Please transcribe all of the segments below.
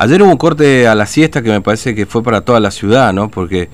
Ayer hubo un corte a la siesta que me parece que fue para toda la ciudad, ¿no? Porque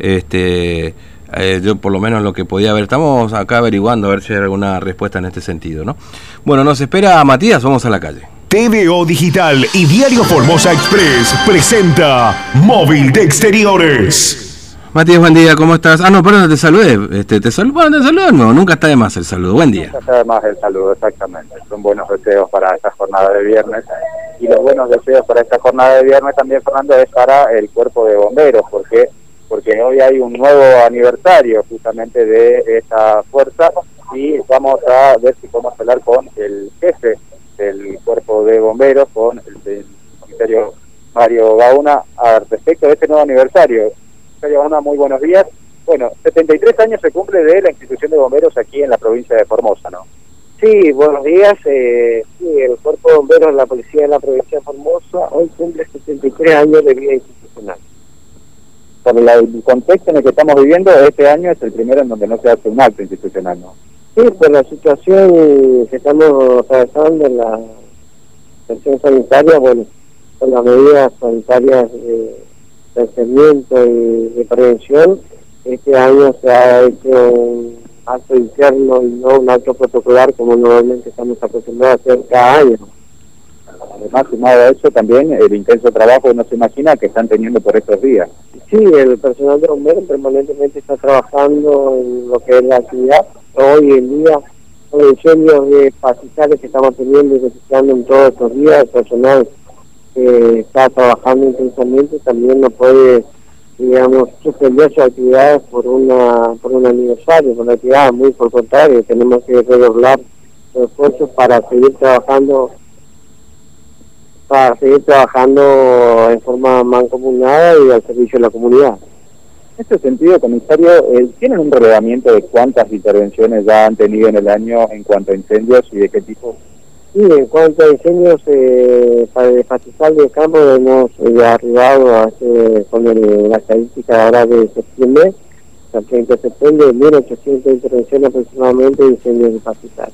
este eh, yo por lo menos lo que podía ver, estamos acá averiguando a ver si hay alguna respuesta en este sentido, ¿no? Bueno, nos espera Matías, vamos a la calle. TVO Digital y Diario Formosa Express presenta Móvil de Exteriores. Matías, buen día, ¿cómo estás? Ah, no, perdón, te saludé. Este, te saludo, bueno, te saludo nunca está de más el saludo. Buen día. Nunca está de más el saludo, exactamente. Son buenos deseos para esta jornada de viernes. Y los buenos deseos para esta jornada de viernes también, Fernando, es para el cuerpo de bomberos, porque porque hoy hay un nuevo aniversario justamente de esta fuerza y vamos a ver si podemos hablar con el jefe del cuerpo de bomberos, con el Ministerio Mario Gauna, al respecto de este nuevo aniversario. Mario Gauna, muy buenos días. Bueno, 73 años se cumple de la institución de bomberos aquí en la provincia de Formosa, ¿no? Sí, buenos días. Eh, sí, el cuerpo de bomberos de la policía de la provincia de Formosa hoy cumple 73 años de vida institucional por el contexto en el que estamos viviendo, este año es el primero en donde no se hace un acto institucional, ¿no? Sí, por la situación que estamos atravesando en la situación sanitaria, bueno, con las medidas sanitarias de tratamiento y de prevención, este año se ha hecho un acto interno y no un acto protocolar como normalmente estamos acostumbrados a hacer cada año. Además, sumado a eso, también el intenso trabajo no se imagina que están teniendo por estos días. Sí, el personal de bomberos permanentemente está trabajando en lo que es la actividad. Hoy en día, con los incendios de pastizales que estamos teniendo y registrando en todos estos días, el personal que está trabajando intensamente también no puede, digamos, suspender sus actividades por una por un aniversario, por una actividad muy por contrario, tenemos que redoblar los esfuerzos para seguir trabajando para seguir trabajando en forma mancomunada y al servicio de la comunidad. En este sentido, comisario, eh, ¿tienen un relevamiento de cuántas intervenciones ya han tenido en el año en cuanto a incendios y de qué tipo? Sí, en cuanto a incendios eh, para el pastizal de campo hemos eh, arribado a con el, la estadística ahora de septiembre, el 30 de septiembre, 1.800 intervenciones aproximadamente de incendios de pastizal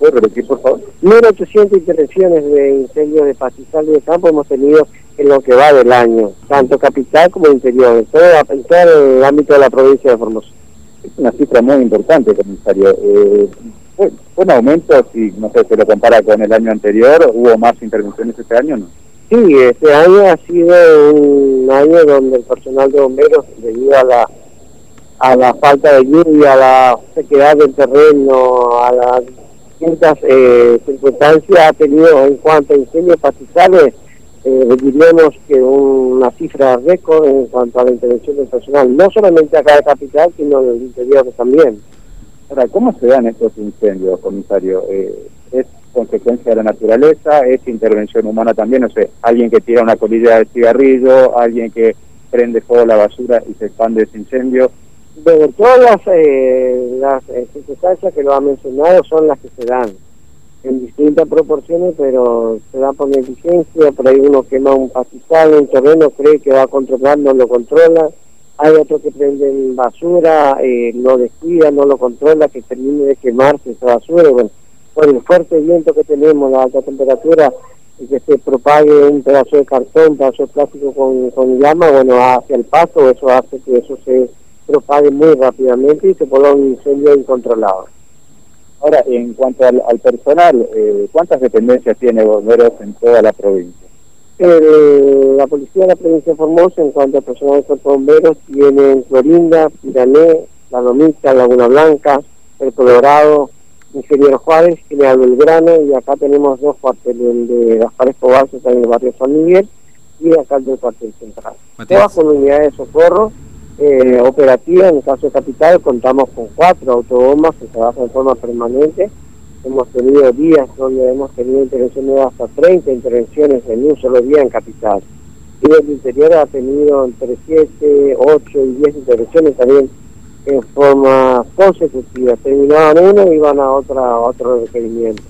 puede repetir, por favor? 1.800 intervenciones de incendios de pastizal de campo hemos tenido en lo que va del año, tanto capital como interior, en todo, en el ámbito de la provincia de Formosa. Es una cifra muy importante, comisario. Eh, fue, un aumento, si no sé, se lo compara con el año anterior, ¿hubo más intervenciones este año no? Sí, este año ha sido un año donde el personal de bomberos, debido a la a la falta de lluvia, a la sequedad del terreno, a la distintas eh, circunstancias ha tenido en cuanto a incendios pastizales, eh, diríamos que una cifra récord en cuanto a la intervención del personal, no solamente acá de capital, sino en el interior también. Ahora, ¿cómo se dan estos incendios, comisario? Eh, ¿Es consecuencia de la naturaleza? ¿Es intervención humana también? No sé, alguien que tira una colilla de cigarrillo, alguien que prende fuego la basura y se expande ese incendio de todas las, eh, las eh, circunstancias que lo ha mencionado son las que se dan en distintas proporciones, pero se da por negligencia, por ahí uno quema un pastizal, un terreno, cree que va a controlar, no lo controla, hay otro que prende basura, eh, lo descuida, no lo controla, que termine de quemarse esa basura, bueno, por el fuerte viento que tenemos, la alta temperatura, y que se propague un pedazo de cartón, un pedazo de plástico con, con llama, bueno, hacia el paso, eso hace que eso se propague muy rápidamente y se ponga un incendio incontrolado. Ahora, en cuanto al, personal, eh, ¿cuántas dependencias tiene bomberos en toda la provincia? La policía de la provincia de Formosa, en cuanto al personal de bomberos, tiene en Florinda, Pirané, La Lomita, Laguna Blanca, El Colorado, Ingeniero Juárez, General Belgrano, y acá tenemos dos cuarteles, el de Gaspar Escobar, en el barrio San Miguel, y acá el del cuartel central. Todas con unidades de socorro, eh, operativa, en el caso de Capital contamos con cuatro autobombas que trabajan en forma permanente. Hemos tenido días donde hemos tenido intervenciones de hasta 30 intervenciones en un solo día en Capital. Y el interior ha tenido entre 7, 8 y 10 intervenciones también en forma consecutiva. Terminaban uno y iban a, otra, otro requerimiento.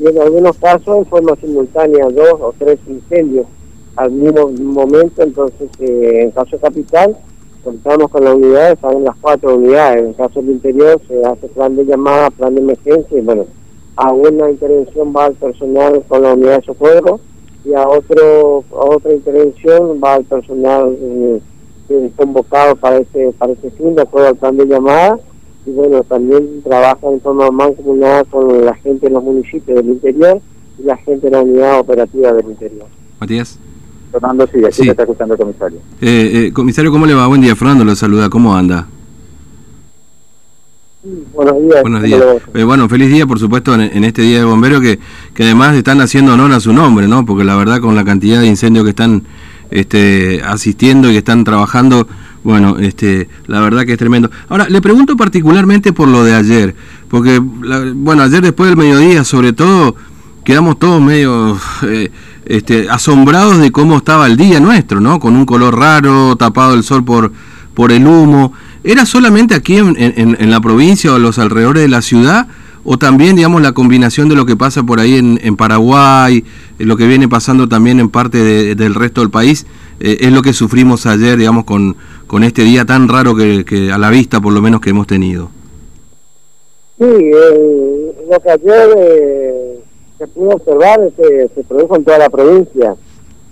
Y en algunos casos en forma simultánea dos o tres incendios al mismo momento, entonces eh, en caso Capital contamos con las unidades, salen las cuatro unidades. En caso del interior se hace plan de llamada, plan de emergencia y bueno, a una intervención va el personal con la unidad de socorro y y a otro a otra intervención va el personal eh, eh, convocado para ese para ese fin de acuerdo al plan de llamada y bueno también trabaja en forma mancomunada con la gente de los municipios del interior y la gente de la unidad operativa del interior. Matías. Fernando, sí, aquí sí. está escuchando el comisario. Eh, eh, comisario, ¿cómo le va? Buen día, Fernando, lo saluda, ¿cómo anda? Buenos días. Buenos días. Eh, bueno, feliz día, por supuesto, en, este Día de Bombero, que, que además están haciendo honor a su nombre, ¿no? Porque la verdad, con la cantidad de incendios que están este, asistiendo y que están trabajando, bueno, este, la verdad que es tremendo. Ahora, le pregunto particularmente por lo de ayer, porque, bueno, ayer después del mediodía, sobre todo, quedamos todos medio eh, este, asombrados de cómo estaba el día nuestro, ¿no? Con un color raro, tapado el sol por, por el humo. ¿Era solamente aquí en, la provincia o los alrededores de la ciudad? ¿O también, digamos, la combinación de lo que pasa por ahí en, en Paraguay, lo que viene pasando también en parte del resto del país, eh, es lo que sufrimos ayer, digamos, con, este día tan raro que, que, a la vista, por lo menos, que hemos tenido? Sí, eh, lo que ayer eh, se pudo observar se, se produjo en toda la provincia.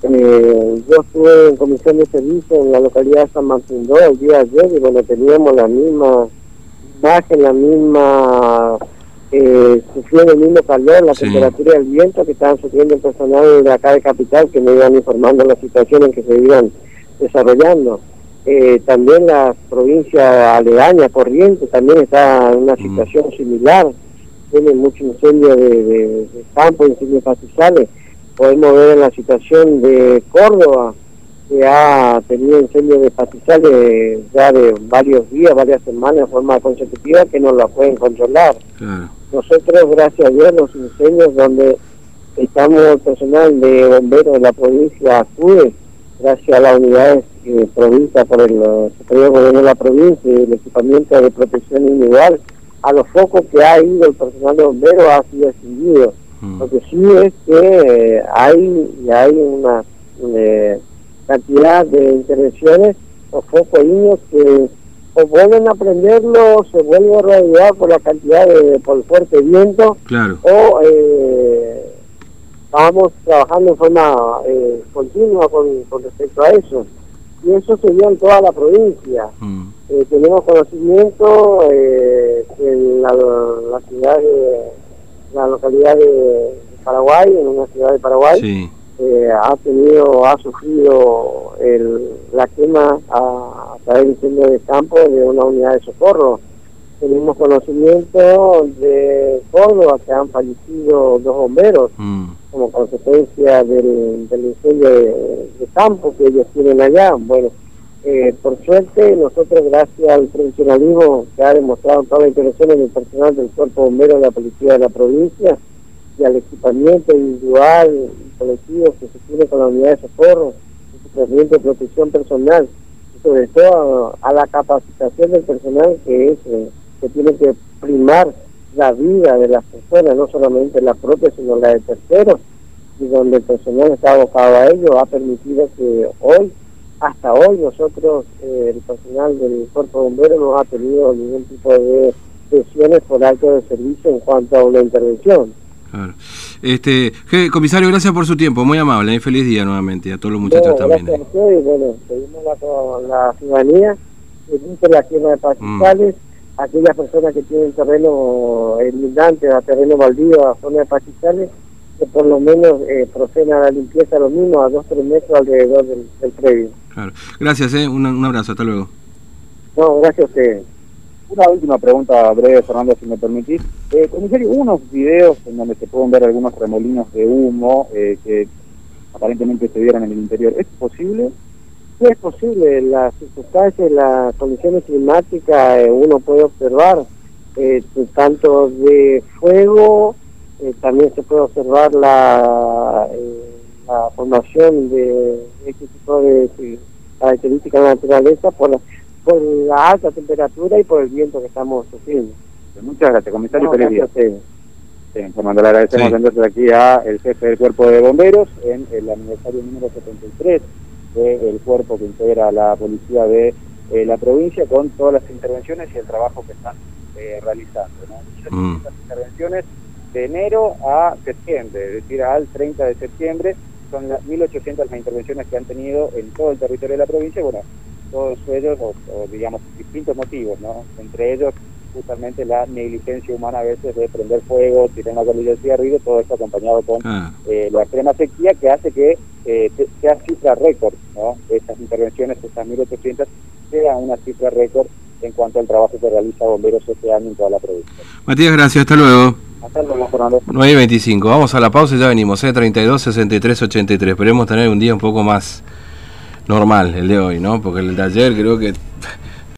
Eh, yo estuve en comisión de servicio en la localidad de San Martín el día de ayer y bueno, teníamos la misma imagen, la misma, eh, sufriendo el mismo calor, la temperatura y el viento que estaban sufriendo el personal de acá de Capital que me iban informando la situación en que se iban desarrollando. Eh, también la provincia aledaña, Corriente, también está en una mm. situación similar tiene mucho incendio de, de, de campo, incendios pastizales. Podemos ver en la situación de Córdoba, que ha tenido incendios de pastizales ya de varios días, varias semanas de forma consecutiva, que no la pueden controlar. Nosotros, gracias a Dios, los incendios donde estamos el personal de bomberos de la provincia acude, gracias a las unidades eh, provincia por el Superior Gobierno de la provincia y el equipamiento de protección individual, a los focos que ha ido el personal de bomberos ha sido extinguido. Mm. Lo que sí es que eh, hay, hay una eh, cantidad de intervenciones o focos niños que o vuelven a prenderlo, se vuelve a rodear por la cantidad de, por el fuerte viento, claro. o eh, vamos trabajando en forma eh, continua con, con respecto a eso. Y eso se dio en toda la provincia. Mm. Eh, tenemos conocimiento eh, en la, ciudad de la localidad de Paraguay, en una ciudad de Paraguay, eh, ha tenido, ha sufrido el, la quema a, través del incendio de campo de una unidad de socorro. Tenemos conocimiento de Córdoba que han fallecido dos bomberos mm. como consecuencia del, del incendio de, de campo que ellos tienen allá. Bueno, eh, por suerte, nosotros, gracias al profesionalismo que ha demostrado todas las intervenciones del personal del Cuerpo Bombero de la Policía de la provincia y al equipamiento individual y colectivo que se tiene con la unidad de socorro, el de protección personal, y sobre todo a, la capacitación del personal que es eh, que tiene que primar la vida de las personas, no solamente la propia, sino la de terceros, y donde el personal está abocado a ello, ha permitido que hoy hasta hoy nosotros, eh, el personal del cuerpo de bomberos no ha tenido ningún tipo de presiones por alto de servicio en cuanto a una intervención. Claro. Este, comisario, gracias por su tiempo, muy amable, y feliz día nuevamente a todos los muchachos también. Gracias a usted, y bueno, pedimos la, la ciudadanía, evite la quema de pastizales, mm. aquellas personas que tienen terreno lindante, a terreno baldío, a zona de pastizales, que por lo menos eh, procedan a la limpieza lo mismo a dos o tres metros alrededor del, del predio. Claro. Gracias, eh. un, un, abrazo, hasta luego. No, gracias usted. Una última pregunta breve, Fernando, si me permitís. Eh, comisario, unos videos en donde se pueden ver algunos remolinos de humo eh, que aparentemente se vieron en el interior. ¿Es posible? Sí, es posible. Las circunstancias, las condiciones climáticas, eh, uno puede observar eh, tanto de fuego, eh, también se puede observar la, eh, la formación de este tipo de, características de la naturaleza por la, por la alta temperatura y por el viento que estamos sufriendo. Muchas gracias, comisario. Feliz día. Sí, Fernando, le agradecemos entonces aquí a el jefe del Cuerpo de Bomberos en el aniversario número 73 del cuerpo que integra la policía de eh, la provincia con todas las intervenciones y el trabajo que están eh, realizando. ¿no? Mm. intervenciones de enero a septiembre, es decir, al 30 de septiembre, son las 1.800 las intervenciones que han tenido en todo el territorio de la provincia, bueno, todos ellos, o, digamos, distintos motivos, ¿no? Entre ellos, justamente la negligencia humana a veces de prender fuego, tirar una colilla de cigarrillo, todo esto acompañado con ah. eh, la extrema sequía que hace que eh, sea cifra récord, ¿no? Estas intervenciones, estas 1.800, sea una cifra récord en cuanto al trabajo que realiza Bomberos este año en toda la provincia. Matías, gracias, hasta luego. Hasta luego, Fernando. 9.25, vamos a la pausa y ya venimos, ¿eh? 32, 63, 83. Esperemos tener un día un poco más normal el de hoy, ¿no? Porque el de ayer creo que